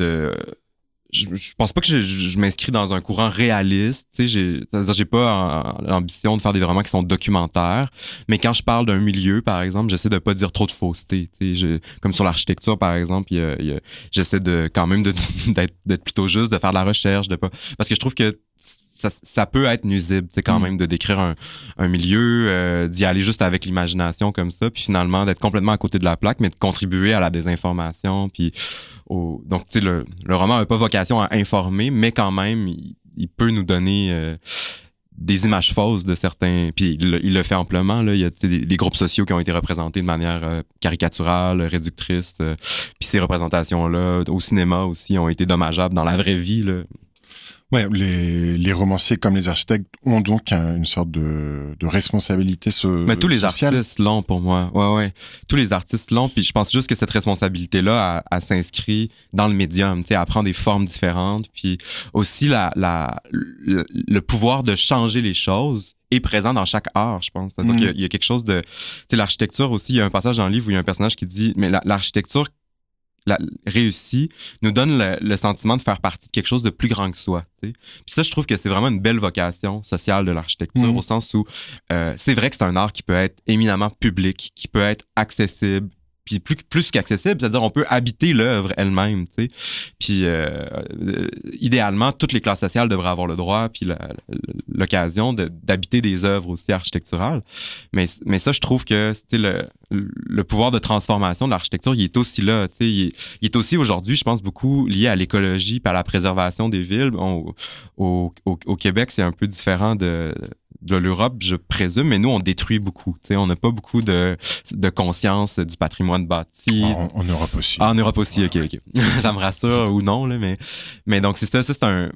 je, je pense pas que je, je- m'inscris dans un courant réaliste. J'ai, c'est-à-dire, j'ai pas l'ambition de faire des romans qui sont documentaires. Mais quand je parle d'un milieu, par exemple, j'essaie de pas dire trop de fausseté. Tu je- comme sur l'architecture, par exemple, y y a- j'essaie de quand même d'être, d'être plutôt juste, de faire de la recherche, de pas, parce que je trouve que ça, ça peut être nuisible, sais, quand Mm. même, de décrire un, un milieu, euh, d'y aller juste avec l'imagination comme ça, puis finalement d'être complètement à côté de la plaque, mais de contribuer à la désinformation, puis au... donc tu sais, le, le roman n'a pas vocation à informer, mais quand même, il, il peut nous donner euh, des images fausses de certains, puis il, le- il le fait amplement, là, il y a des, groupes sociaux qui ont été représentés de manière euh, caricaturale, réductrice, puis ces représentations-là, au cinéma aussi, ont été dommageables dans la vraie vie, là. Ouais, les, les romanciers comme les architectes ont donc un- une sorte de, de responsabilité so Mais tous les sociale. artistes l'ont pour moi. Ouais, ouais. Tous les artistes l'ont. Puis je pense juste que cette responsabilité-là, elle, s'inscrit dans le médium. Tu sais, elle prend des formes différentes. Puis aussi, la, la, le, le pouvoir de changer les choses est présent dans chaque art, je pense. C'est-à-dire Mhm. qu'il y a- il y, a quelque chose de. Tu sais, l'architecture aussi, il y a un passage dans le livre où il y a un personnage qui dit Mais la- l'architecture la, réussi nous donne le, le sentiment de faire partie de quelque chose de plus grand que soi. Puis ça, je trouve que c'est vraiment une belle vocation sociale de l'architecture, Mhm. au sens où euh, c'est vrai que c'est un art qui peut être éminemment public, qui peut être accessible, puis plus, qu'accessible, c'est-à-dire on peut habiter l'œuvre elle-même. Puis euh, euh, idéalement, toutes les classes sociales devraient avoir le droit, puis l'occasion d'habiter des œuvres aussi architecturales. Mais, ça, je trouve que le, pouvoir de transformation de l'architecture, il est aussi là. Il, est- aussi aujourd'hui, je pense, beaucoup lié à l'écologie, puis à la préservation des villes. Au Québec, c'est un peu différent de de l'Europe, je présume, mais nous, on détruit beaucoup. On n'a pas beaucoup de, de conscience du patrimoine bâti. En, en Europe aussi. Ah, en Europe aussi, ok, ok. ça me rassure ou non, là, mais, mais donc c'est ça, ça c'est un.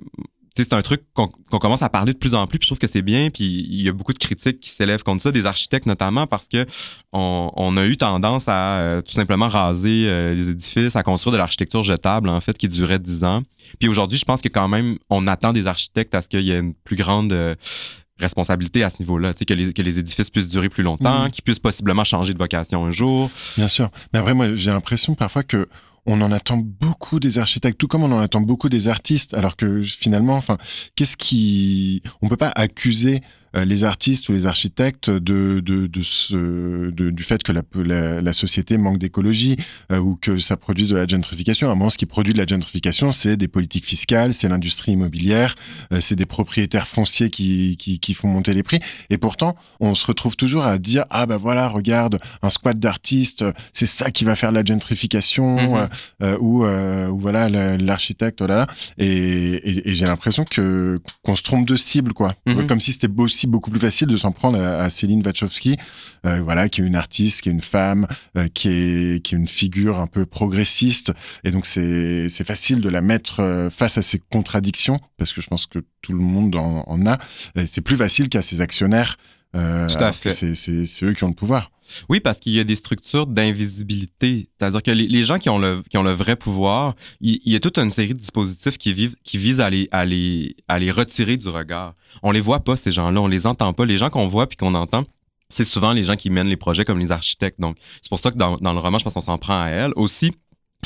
C'est un truc qu'on qu'on commence à parler de plus en plus, puis je trouve que c'est bien, puis il y a beaucoup de critiques qui s'élèvent contre ça, des architectes notamment, parce que on, on a eu tendance à euh, tout simplement raser euh, les édifices, à construire de l'architecture jetable, en fait, qui durait 10 ans. Puis aujourd'hui, je pense que quand même, on attend des architectes à ce qu'il y ait une plus grande euh, responsabilité à ce niveau-là, que les, que les édifices puissent durer plus longtemps, Mhm. qu'ils puissent possiblement changer de vocation un jour. Bien sûr. Mais après, moi, j'ai l'impression parfois que on en attend beaucoup des architectes, tout comme on en attend beaucoup des artistes, alors que finalement, enfin, qu'est-ce qui, on peut pas accuser les artistes ou les architectes de, de, de ce, de- du fait que la, la, la société manque d'écologie euh, ou que ça produise de la gentrification. À un moment, ce qui produit de la gentrification, c'est des politiques fiscales, c'est l'industrie immobilière, euh, c'est des propriétaires fonciers qui, qui, qui font monter les prix. Et pourtant, on se retrouve toujours à dire ah ben voilà, regarde un squat d'artistes, c'est ça qui va faire la gentrification euh, euh, ou, euh, ou voilà l'architecte oh là là. Et, et- et j'ai l'impression que qu'on se trompe de cible quoi. Mhm. Comme si c'était aussi beaucoup plus facile de s'en prendre à, à Céline Wachowski, euh, voilà qui est une artiste, qui est une femme, euh, qui est qui est une figure un peu progressiste. Et donc c'est c'est facile de la mettre euh, face à ces contradictions parce que je pense que tout le monde en, en a. C'est plus facile qu'à ses actionnaires. euh, c'est eux qui ont le pouvoir. Oui, parce qu'il y a des structures d'invisibilité. C'est-à-dire que les, gens qui ont, le, qui ont le vrai pouvoir, il, y a toute une série de dispositifs qui visent à les, à, les, à les retirer du regard. On les voit pas, ces gens-là, on les entend pas. Les gens qu'on voit puis qu'on entend, c'est souvent les gens qui mènent les projets comme les architectes. Donc, c'est pour ça que dans, dans le roman, je pense qu'on s'en prend à elle. Aussi,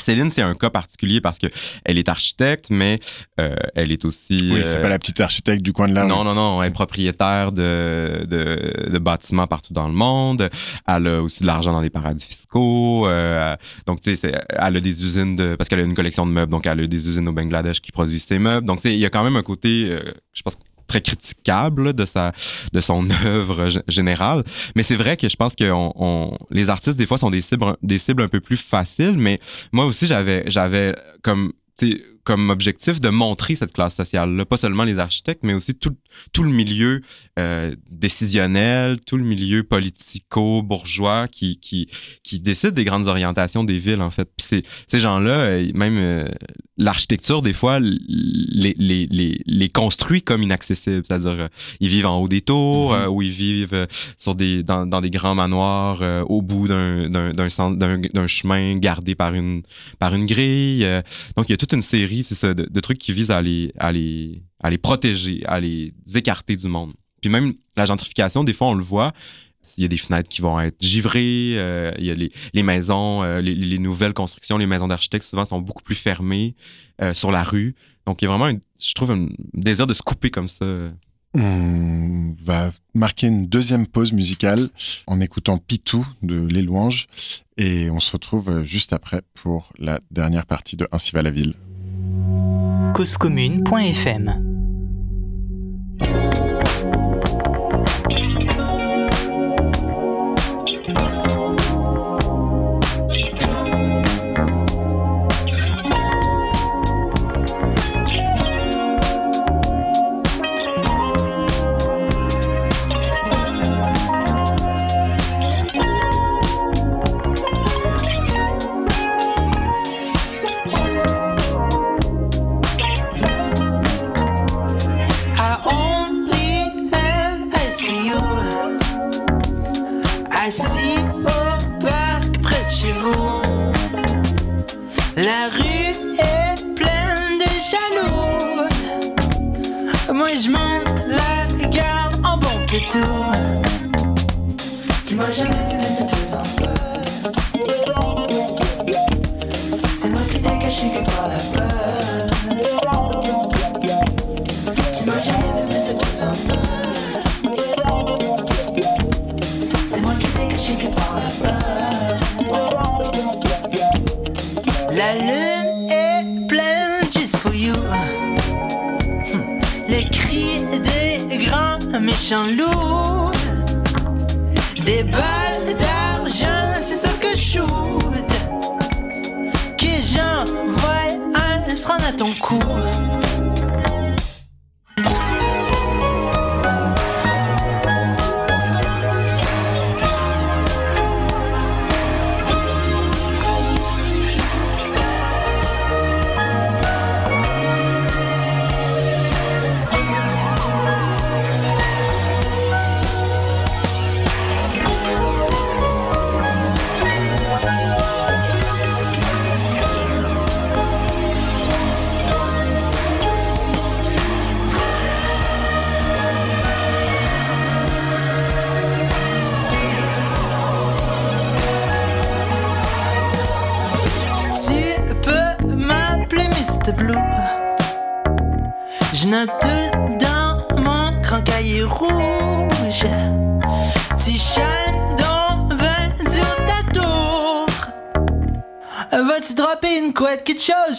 Céline, c'est un cas particulier parce que elle est architecte, mais euh, elle est aussi. Oui, c'est euh, pas la petite architecte du coin de là. non, non, non. Elle est propriétaire de, de, de bâtiments partout dans le monde. Elle a aussi de l'argent dans des paradis fiscaux. Euh, donc, tu sais, elle a des usines de. Parce qu'elle a une collection de meubles. Donc, elle a des usines au Bangladesh qui produisent ses meubles. Donc, tu sais, il y a quand même un côté, euh, je pense, très critiquable de, sa, de son œuvre générale. Mais c'est vrai que je pense que on, les artistes, des fois, sont des cibles, des cibles un peu plus faciles. Mais moi aussi, j'avais, j'avais comme. Comme objectif de montrer cette classe sociale-là, pas seulement les architectes, mais aussi tout, tout le milieu euh, décisionnel, tout le milieu politico-bourgeois qui, qui, qui décide des grandes orientations des villes, en fait. Puis ces, ces gens-là, euh, même euh, l'architecture, des fois, les, les, les, les construit comme inaccessibles. C'est-à-dire, ils vivent en haut des tours, Mhm. euh, ou ils vivent sur des, dans, dans des grands manoirs au bout d'un, chemin gardé par une, par une grille. donc, il y a toute une série, c'est ça, de, trucs qui visent à les, à, les, à les protéger, à les écarter du monde. Puis même la gentrification, des fois, on le voit. Il y a des fenêtres qui vont être givrées, euh, il y a les, les maisons, euh, les, les nouvelles constructions, les maisons d'architectes souvent sont beaucoup plus fermées euh, sur la rue. Donc il y a vraiment, je trouve, un désir de se couper comme ça. On va marquer une deuxième pause musicale en écoutant Pitou de Les Louanges et on se retrouve juste après pour la dernière partie de Ainsi va la ville. causecommune.fm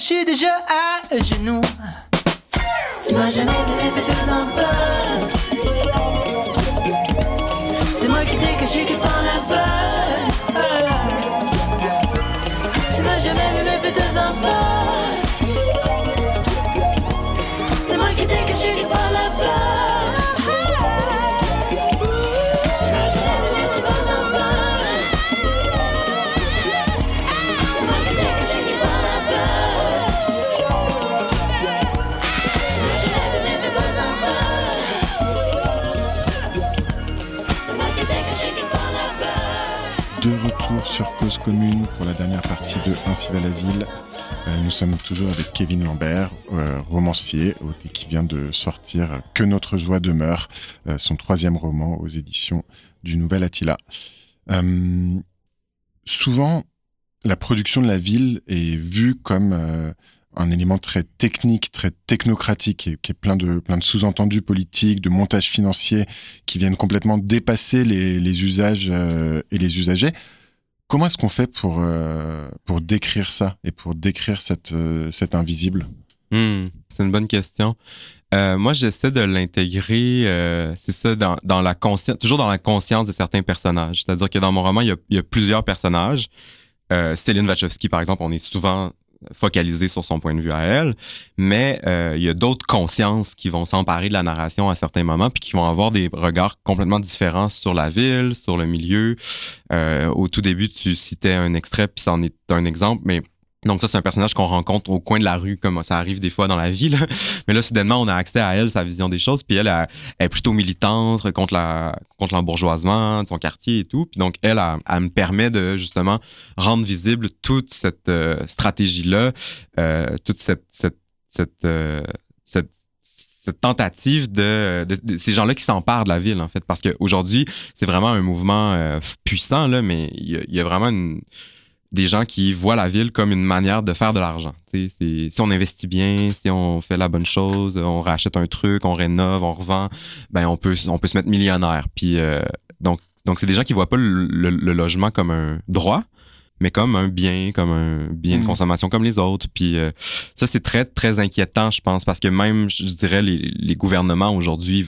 suis déjà à genoux. La dernière partie de Ainsi va la ville. Euh, nous sommes toujours avec Kevin Lambert, euh, romancier, euh, qui vient de sortir Que notre joie demeure, euh, son troisième roman aux éditions du Nouvel Attila. Euh, souvent, la production de la ville est vue comme euh, un élément très technique, très technocratique, et qui est plein de, plein de sous-entendus politiques, de montages financiers qui viennent complètement dépasser les, usages euh, et les usagers. Comment est-ce qu'on fait pour, euh, pour décrire ça et pour décrire cette, euh, cet invisible? Hmm, c'est une bonne question. Euh, moi, j'essaie de l'intégrer, c'est ça, dans, la conscience, toujours dans la conscience de certains personnages. C'est-à-dire que dans mon roman, il y a, il y a plusieurs personnages. Céline Wachowski, par exemple, on est souvent focalisé sur son point de vue à elle, mais euh, il y a d'autres consciences qui vont s'emparer de la narration à certains moments, puis qui vont avoir des regards complètement différents sur la ville, sur le milieu. Euh, au tout début, tu citais un extrait, puis c'en est un exemple, mais donc ça, c'est un personnage qu'on rencontre au coin de la rue, comme ça arrive des fois dans la vie. Mais là, soudainement, on a accès à elle, sa vision des choses. Puis elle, elle, est plutôt militante contre la contre l'embourgeoisement de son quartier et tout. Puis donc elle, elle, me permet de justement rendre visible toute cette euh, stratégie-là, euh, toute cette cette cette, euh, cette tentative de, ces gens-là qui s'emparent de la ville, en fait. Parce qu'aujourd'hui, c'est vraiment un mouvement puissant, là, mais il y a vraiment une- des gens qui voient la ville comme une manière de faire de l'argent. Si on investit bien, si on fait la bonne chose, on rachète un truc, on rénove, on revend, ben on peut, on peut se mettre millionnaire. Puis euh, donc, donc c'est des gens qui voient pas le, le- le logement comme un droit, mais comme un bien, comme un bien de Mhm. consommation comme les autres. Puis euh, ça, c'est très, très inquiétant, je pense, parce que même, je dirais, les, les gouvernements aujourd'hui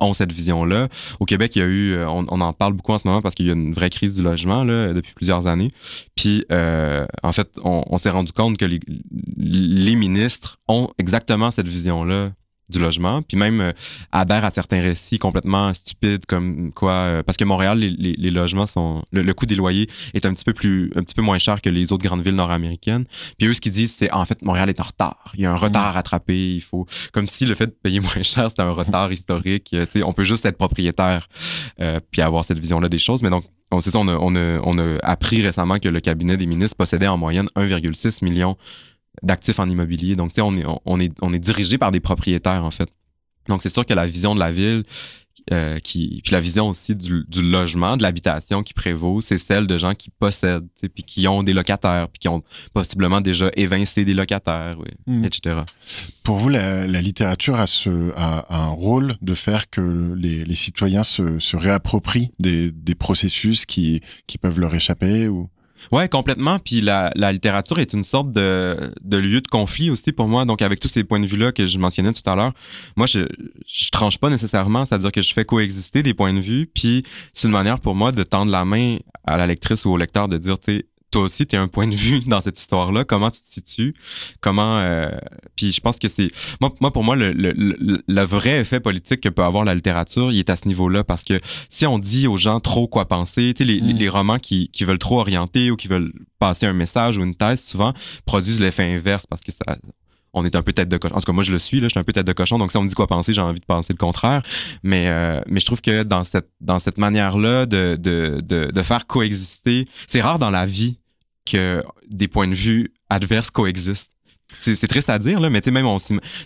ont cette vision-là. Au Québec, il y a eu, euh, on, en parle beaucoup en ce moment parce qu'il y a une vraie crise du logement depuis plusieurs années. Puis, euh, en fait, on, s'est rendu compte que les ministres ont exactement cette vision-là du logement, puis même euh, adhèrent à certains récits complètement stupides comme quoi, euh, parce que Montréal, les, les- les logements sont, le, le coût des loyers est un petit peu plus, un petit peu moins cher que les autres grandes villes nord-américaines. Puis eux, ce qu'ils disent, c'est en fait Montréal est en retard. Il y a un retard à rattraper. Il faut, comme si le fait de payer moins cher, c'était un retard historique. Euh, tu sais, on peut juste être propriétaire euh, puis avoir cette vision-là des choses. Mais donc, on, c'est ça, on a, on, a, on a appris récemment que le cabinet des ministres possédait en moyenne 1,6 million d'actifs en immobilier. Donc, tu sais, on est, on, est, on est dirigé par des propriétaires, en fait. Donc, c'est sûr que la vision de la ville, euh, qui, puis la vision aussi du, du logement, de l'habitation qui prévaut, c'est celle de gens qui possèdent, tu sais, puis qui ont des locataires, puis qui ont possiblement déjà évincé des locataires, oui, Mhm. etc. Pour vous, la, la littérature a, ce, a, a un rôle de faire que les, les citoyens se, se réapproprient des, des processus qui, qui peuvent leur échapper ou... Ouais, complètement. Puis la, littérature est une sorte de, lieu de conflit aussi pour moi. Donc, avec tous ces points de vue-là que je mentionnais tout à l'heure, moi, je, tranche pas nécessairement, c'est-à-dire que je fais coexister des points de vue. Puis c'est une manière pour moi de tendre la main à la lectrice ou au lecteur de dire, tu toi aussi, tu as un point de vue dans cette histoire-là. Comment tu te situes? Comment. Euh, puis je pense que c'est. Moi, moi, pour moi, le, le, le, vrai effet politique que peut avoir la littérature, il est à ce niveau-là. Parce que si on dit aux gens trop quoi penser, tu sais, les, Mm. les romans qui, qui veulent trop orienter ou qui veulent passer un message ou une thèse, souvent, produisent l'effet inverse parce que ça. On est un peu tête de cochon. En tout cas, moi, je le suis, là, je suis un peu tête de cochon. Donc, si on me dit quoi penser, j'ai envie de penser le contraire. Mais, euh, mais je trouve que dans cette, dans cette manière-là de, de, de, de faire coexister, c'est rare dans la vie que des points de vue adverses coexistent. C'est triste à dire, là, mais tu sais, même on,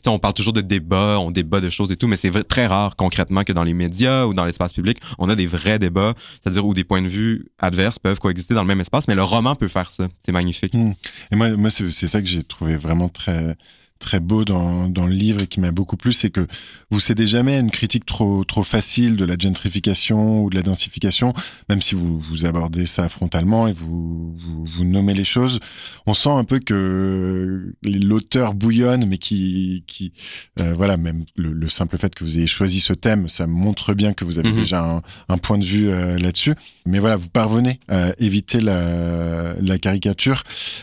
on parle toujours de débats, on débat de choses et tout, mais c'est très rare concrètement que dans les médias ou dans l'espace public, on a des vrais débats, c'est-à-dire où des points de vue adverses peuvent coexister dans le même espace, mais le roman peut faire ça. C'est magnifique. Et moi, moi c'est ça que j'ai trouvé vraiment très très beau dans, dans le livre et qui m'a beaucoup plu, c'est que vous cédez jamais à une critique trop trop facile de la gentrification ou de la densification, même si vous, vous abordez ça frontalement et vous, vous, vous nommez les choses. On sent un peu que l'auteur bouillonne, mais qui, qui euh, voilà, même le, le simple fait que vous ayez choisi ce thème, ça montre bien que vous avez Mhm. déjà un, un point de vue euh, là-dessus. Mais voilà, vous parvenez à éviter la, la caricature.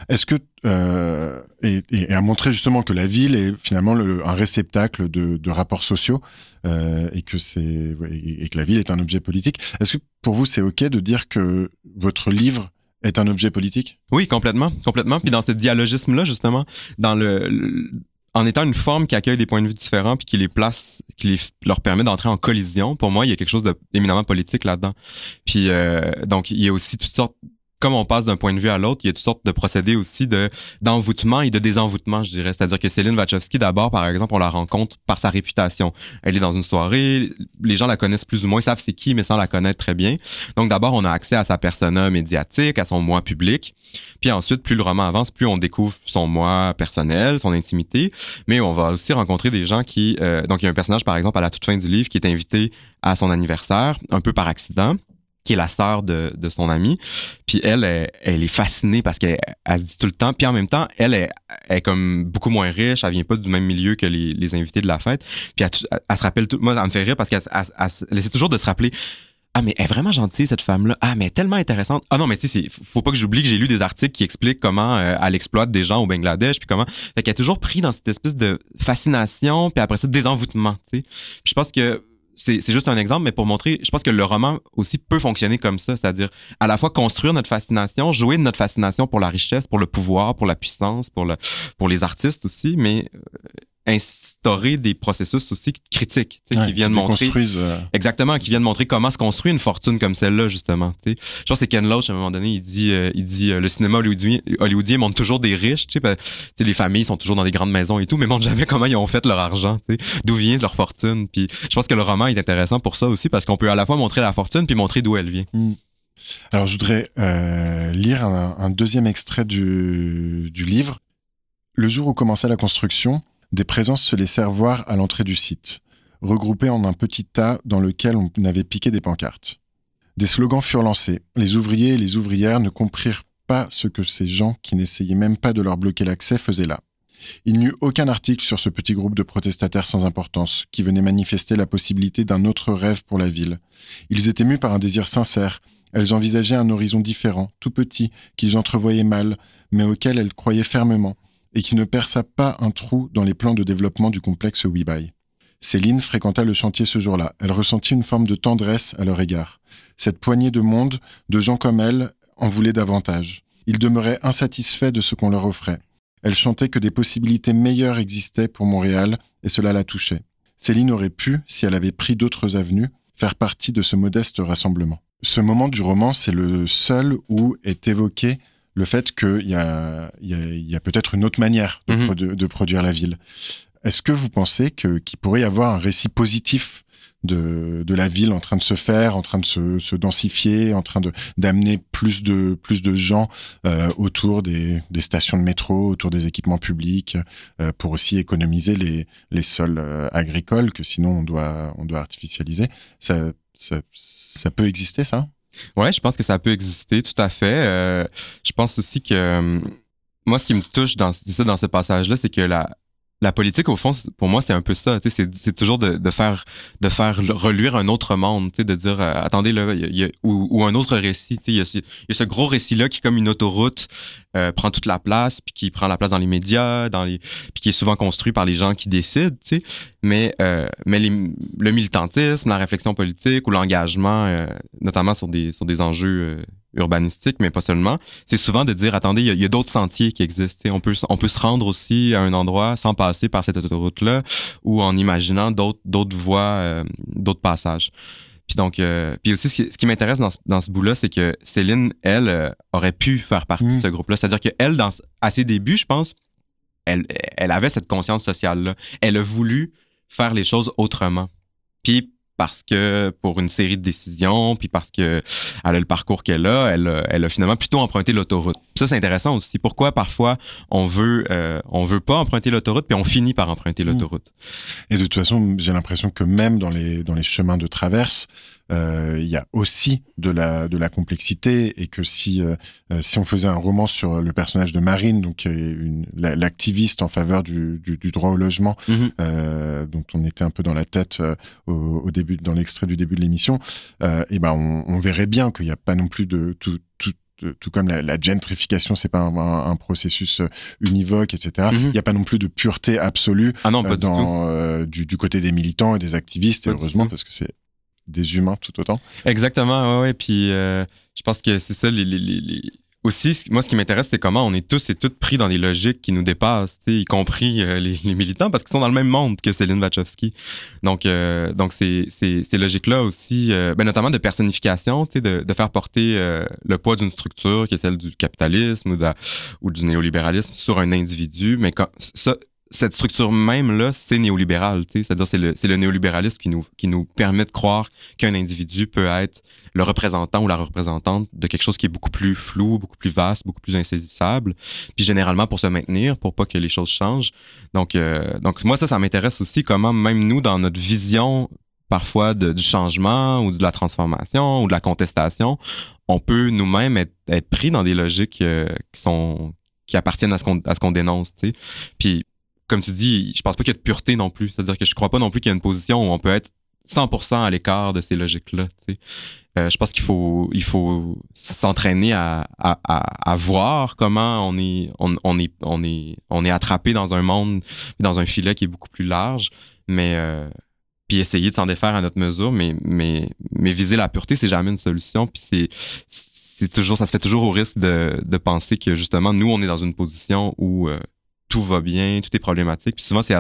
Est-ce que euh, et, à montrer justement que la ville est finalement le- un réceptacle de, rapports sociaux euh, et que c'est et, que la ville est un objet politique. Est-ce que pour vous c'est ok de dire que votre livre est un objet politique? Oui, complètement, complètement. Puis dans ce dialogisme-là, justement, dans le, en étant une forme qui accueille des points de vue différents puis qui les place, qui leur permet d'entrer en collision, pour moi, il y a quelque chose d'éminemment politique là-dedans. Puis euh, donc, il y a aussi toutes sortes comme on passe d'un point de vue à l'autre, il y a toutes sortes de procédés aussi de d'envoûtement et de désenvoûtement, je dirais. C'est-à-dire que Céline Wachowski, d'abord, par exemple, on la rencontre par sa réputation. Elle est dans une soirée, les gens la connaissent plus ou moins, savent c'est qui, mais sans la connaître très bien. Donc d'abord, on a accès à sa persona médiatique, à son moi public. Puis ensuite, plus le roman avance, plus on découvre son moi personnel, son intimité. Mais on va aussi rencontrer des gens qui... euh, donc il y a un personnage, par exemple, à la toute fin du livre, qui est invité à son anniversaire, un peu par accident qui est la sœur de, son ami. Puis elle, elle, est fascinée parce qu'elle elle se dit tout le temps. Puis en même temps, elle est, elle comme beaucoup moins riche. Elle vient pas du même milieu que les, invités de la fête. Puis elle, se rappelle tout. Moi, ça me fait rire parce qu'elle elle- elle- elle essaie toujours de se rappeler. Ah, mais elle est vraiment gentille, cette femme-là. Ah, mais elle est tellement intéressante. Ah non, mais tu sais, faut pas que j'oublie que j'ai lu des articles qui expliquent comment euh, elle exploite des gens au Bangladesh, puis comment. Fait qu'elle est toujours pris dans cette espèce de fascination, puis après ça, désenvoûtement, tu sais. Puis je pense que c'est juste un exemple, mais pour montrer, je pense que le roman aussi peut fonctionner comme ça, c'est-à-dire à la fois construire notre fascination, jouer de notre fascination pour la richesse, pour le pouvoir, pour la puissance, pour les artistes aussi, mais euh, instaurer des processus aussi critiques, Ouais, qui viennent montrer euh, Exactement, qui viennent montrer comment se construit une fortune comme celle-là, justement. tu sais. Je pense que c'est Ken Loach, à un moment donné, il dit, euh, il dit euh, le cinéma hollywoodien, hollywoodien montre toujours des riches. Tu sais, les familles sont toujours dans des grandes maisons et tout, mais montrent jamais comment ils ont fait leur argent, d'où vient leur fortune. Puis je pense que le roman est intéressant pour ça aussi, parce qu'on peut à la fois montrer la fortune puis montrer d'où elle vient. Alors, je voudrais lire un, un deuxième extrait du, du livre. Le jour où commença la construction, des présences se laissèrent voir à l'entrée du site, regroupées en un petit tas dans lequel on avait piqué des pancartes. Des slogans furent lancés. Les ouvriers et les ouvrières ne comprirent pas ce que ces gens qui n'essayaient même pas de leur bloquer l'accès faisaient là. Il n'y eut aucun article sur ce petit groupe de protestataires sans importance qui venaient manifester la possibilité d'un autre rêve pour la ville. Ils étaient mus par un désir sincère, elles envisageaient un horizon différent, tout petit, qu'ils entrevoyaient mal, mais auquel elles croyaient fermement, et qui ne perça pas un trou dans les plans de développement du complexe Webuy. Céline fréquenta le chantier ce jour-là. Elle ressentit une forme de tendresse à leur égard. Cette poignée de monde, de gens comme elle, en voulait davantage. Ils demeuraient insatisfaits de ce qu'on leur offrait. Elle chantait que des possibilités meilleures existaient pour Montréal, et cela la touchait. Céline aurait pu, si elle avait pris d'autres avenues, faire partie de ce modeste rassemblement. Ce moment du roman, c'est le seul où est évoqué le fait qu'il y a, y a, y a peut-être une autre manière de, Mhm. produ- de produire la ville. Est-ce que vous pensez que, qu'il pourrait y avoir un récit positif de, de la ville en train de se faire, en train de se, se densifier, en train d'amener plus de, plus de gens euh, autour des, des stations de métro, autour des équipements publics, euh, pour aussi économiser les, les sols euh, agricoles que sinon on doit, on doit artificialiser? Ça, ça, ça peut exister, ça? Ouais, je pense que ça peut exister, tout à fait. Euh, je pense aussi que euh, moi, ce qui me touche dans, dans ce passage-là, c'est que la, la politique, au fond, pour moi, c'est un peu ça. C'est, toujours de, faire de faire reluire un autre monde, de dire euh, attendez là, ou, un autre récit. Il y, a ce- gros récit-là qui, comme une autoroute, euh, prend toute la place, puis qui prend la place dans les médias, puis qui est souvent construit par les gens qui décident. Mais, euh, le militantisme, la réflexion politique ou l'engagement, notamment sur des, enjeux urbanistiques, mais pas seulement, c'est souvent de dire attendez, il y a, d'autres sentiers qui existent. On peut, on peut se rendre aussi à un endroit sans passer par cette autoroute-là ou en imaginant d'autres, voies, euh, d'autres passages. Puis donc, euh, puis aussi, ce qui, ce qui m'intéresse dans ce, dans ce bout-là, c'est que Céline, elle, euh, aurait pu faire partie Mm. de ce groupe-là. C'est-à-dire qu'elle, à ses débuts, je pense, elle, elle avait cette conscience sociale-là. Elle a voulu faire les choses autrement. Puis parce que pour une série de décisions, puis parce que elle a le parcours qu'elle a, elle a, elle a finalement plutôt emprunté l'autoroute. Ça, c'est intéressant aussi. Pourquoi parfois on veut, euh, on veut pas emprunter l'autoroute, puis on finit par emprunter Mm. l'autoroute? Et de toute façon, j'ai l'impression que même dans les, dans les chemins de traverse, il y a aussi de la, de la complexité et que si, euh, euh, si on faisait un roman sur le personnage de Marine, donc euh, l'activiste en faveur du, du, du droit au logement, Mhm. euh, dont on était un peu dans la tête euh, au, au début, dans l'extrait du début de l'émission, euh, et ben on, on verrait bien qu'il n'y a pas non plus de tout, tout tout comme la, la gentrification, c'est pas un, un- un processus euh, univoque, etc. Il Mhm. n'y a pas non plus de pureté absolue Ah non, pas euh, du dans, euh, du, du côté des militants et des activistes, et du heureusement, parce que c'est des humains tout autant. Exactement, ouais, ouais. Puis euh, je pense que c'est ça. Les, les- les- Aussi, moi, ce qui m'intéresse, c'est comment on est tous et toutes pris dans des logiques qui nous dépassent, y compris euh, les, militants, parce qu'ils sont dans le même monde que Céline Wachowski. Donc, euh, donc ces, logiques-là aussi, ben, notamment de personnification, de, de faire porter le poids d'une structure qui est celle du capitalisme ou, de ou du néolibéralisme sur un individu. Mais ça, cette structure même-là, c'est néolibéral. C'est-à-dire c'est le, néolibéralisme qui nous, qui nous permet de croire qu'un individu peut être le représentant ou la représentante de quelque chose qui est beaucoup plus flou, beaucoup plus vaste, beaucoup plus insaisissable. Puis généralement pour se maintenir, pour pas que les choses changent. Donc, euh, donc moi, ça, ça m'intéresse aussi comment même nous, dans notre vision parfois de- du changement ou de la transformation ou de la contestation, on peut nous-mêmes être, pris dans des logiques euh, qui sont qui appartiennent à ce qu'on dénonce, tu. Puis comme tu dis, je pense pas qu'il y a de pureté non plus. C'est-à-dire que je crois pas non plus qu'il y a une position où on peut être 100% à l'écart de ces logiques-là. Euh, je pense qu'il faut, il faut s'entraîner à, à, à, à voir comment on est, on, on est, on est, on est attrapé dans un monde, dans un filet qui est beaucoup plus large, mais euh, puis essayer de s'en défaire à notre mesure, mais, mais, mais viser la pureté, c'est jamais une solution. Puis c'est, c'est toujours, ça se fait toujours au risque de, de penser que justement, nous, on est dans une position où euh, tout va bien, tout est problématique. Puis souvent, c'est,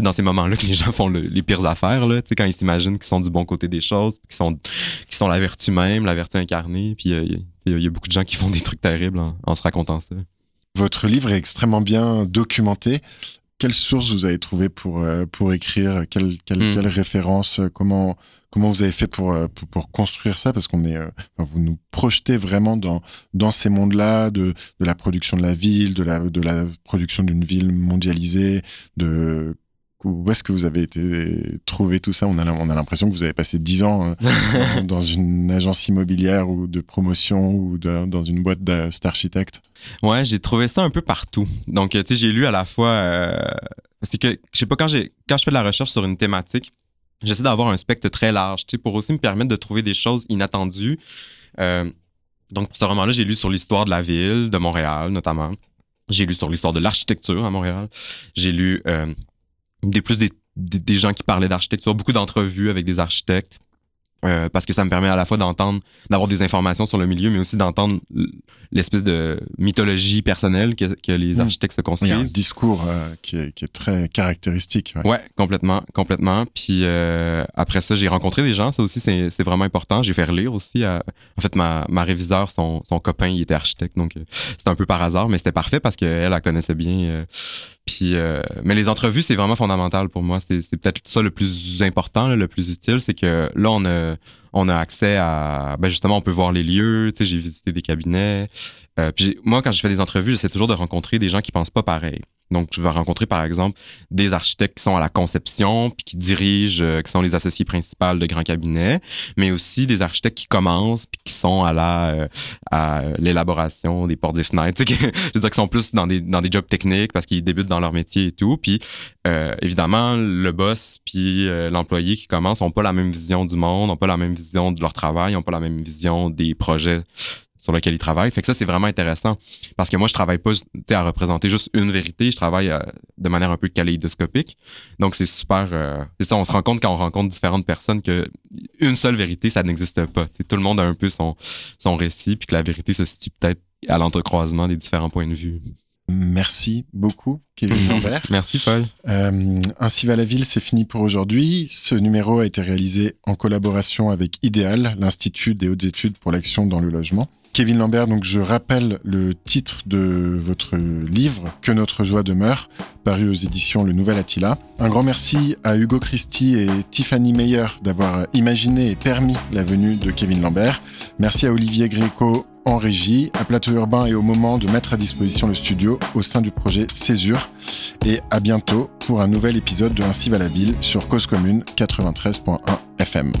dans ces moments-là que les gens font le- les pires affaires, là, quand ils s'imaginent qu'ils sont du bon côté des choses, qu'ils sont, la vertu même, la vertu incarnée. Puis euh, il y, a- il y a beaucoup de gens qui font des trucs terribles en, en se racontant ça. Votre livre est extrêmement bien documenté. Quelles sources vous avez trouvées pour, euh, pour écrire? Quelles quelle, Hmm. quelle références comment, comment vous avez fait pour, euh, pour, pour construire ça? Parce qu'on est, euh, vous nous projetez vraiment dans, dans ces mondes-là, de, de la production de la ville, de la, de la production d'une ville mondialisée, de où est-ce que vous avez été trouvé tout ça? On a, on a l'impression que vous avez passé dix ans euh, dans- une agence immobilière ou de promotion ou de- dans une boîte d'architectes. Ouais, j'ai trouvé ça un peu partout. Donc, euh, tu sais, j'ai lu à la fois. euh, c'est que, je sais pas, quand, j'ai, quand je fais de la recherche sur une thématique, j'essaie d'avoir un spectre très large, pour aussi me permettre de trouver des choses inattendues. Euh, donc, pour ce roman-là, j'ai lu sur l'histoire de la ville, de Montréal notamment. J'ai lu sur l'histoire de l'architecture à Montréal. J'ai lu euh, des plus des gens qui parlaient d'architecture, beaucoup d'entrevues avec des architectes. Euh, parce que ça me permet à la fois d'entendre, d'avoir des informations sur le milieu, mais aussi d'entendre l'espèce de mythologie personnelle que, que les Mm. architectes se Il y a un construisent. discours euh, qui, est, qui est très caractéristique. ouais. Ouais, complètement, complètement. Puis euh, après ça, j'ai rencontré des gens. Ça aussi, c'est vraiment important. J'ai fait relire aussi. à- En fait, ma, ma réviseure, son, son copain, il était architecte. Donc, c'était un peu par hasard, mais c'était parfait parce qu'elle, elle connaissait bien. puis, euh, mais les entrevues, c'est vraiment fondamental pour moi. C'est c'est peut-être ça le plus important, là, le plus utile. C'est que là, on a, uh, On a accès à, ben justement, on peut voir les lieux. J'ai visité des cabinets. Euh, puis moi, quand je fais des entrevues, j'essaie toujours de rencontrer des gens qui pensent pas pareil. Donc, je vais rencontrer, par exemple, des architectes qui sont à la conception, puis qui dirigent, euh, qui sont les associés principaux de grands cabinets, mais aussi des architectes qui commencent, puis qui sont à la euh, à l'élaboration des portes des fenêtres. je veux dire, qui sont plus dans des, dans des jobs techniques parce qu'ils débutent dans leur métier et tout. Puis, évidemment, le boss puis l'employé qui commence n'ont pas la même vision du monde, n'ont pas la même vision de leur travail, n'ont pas la même vision des projets sur lequel ils travaillent. Fait que ça, c'est vraiment intéressant parce que moi, je travaille pas à représenter juste une vérité, je travaille euh, de manière un peu kaléidoscopique. Donc, c'est super. Euh, c'est ça, on se rend compte quand on rencontre différentes personnes que une seule vérité, ça n'existe pas. tout le monde a un peu son, son récit, puis que la vérité se situe peut-être à l'entrecroisement des différents points de vue. Merci beaucoup, Kevin Lambert. Merci, Paul. Euh, ainsi va la ville, c'est fini pour aujourd'hui. Ce numéro a été réalisé en collaboration avec Idéal, l'Institut des hautes études pour l'action dans le logement. Kevin Lambert, donc je rappelle le titre de votre livre, Que notre joie demeure, paru aux éditions Le Nouvel Attila. Un grand merci à Hugo Christie et Tiffany Meyer d'avoir imaginé et permis la venue de Kevin Lambert. Merci à Olivier Gréco en régie, à Plateau Urbain et au moment de mettre à disposition le studio au sein du projet Césure. Et à bientôt pour un nouvel épisode de Ainsi sur Cause Commune 93.1 FM.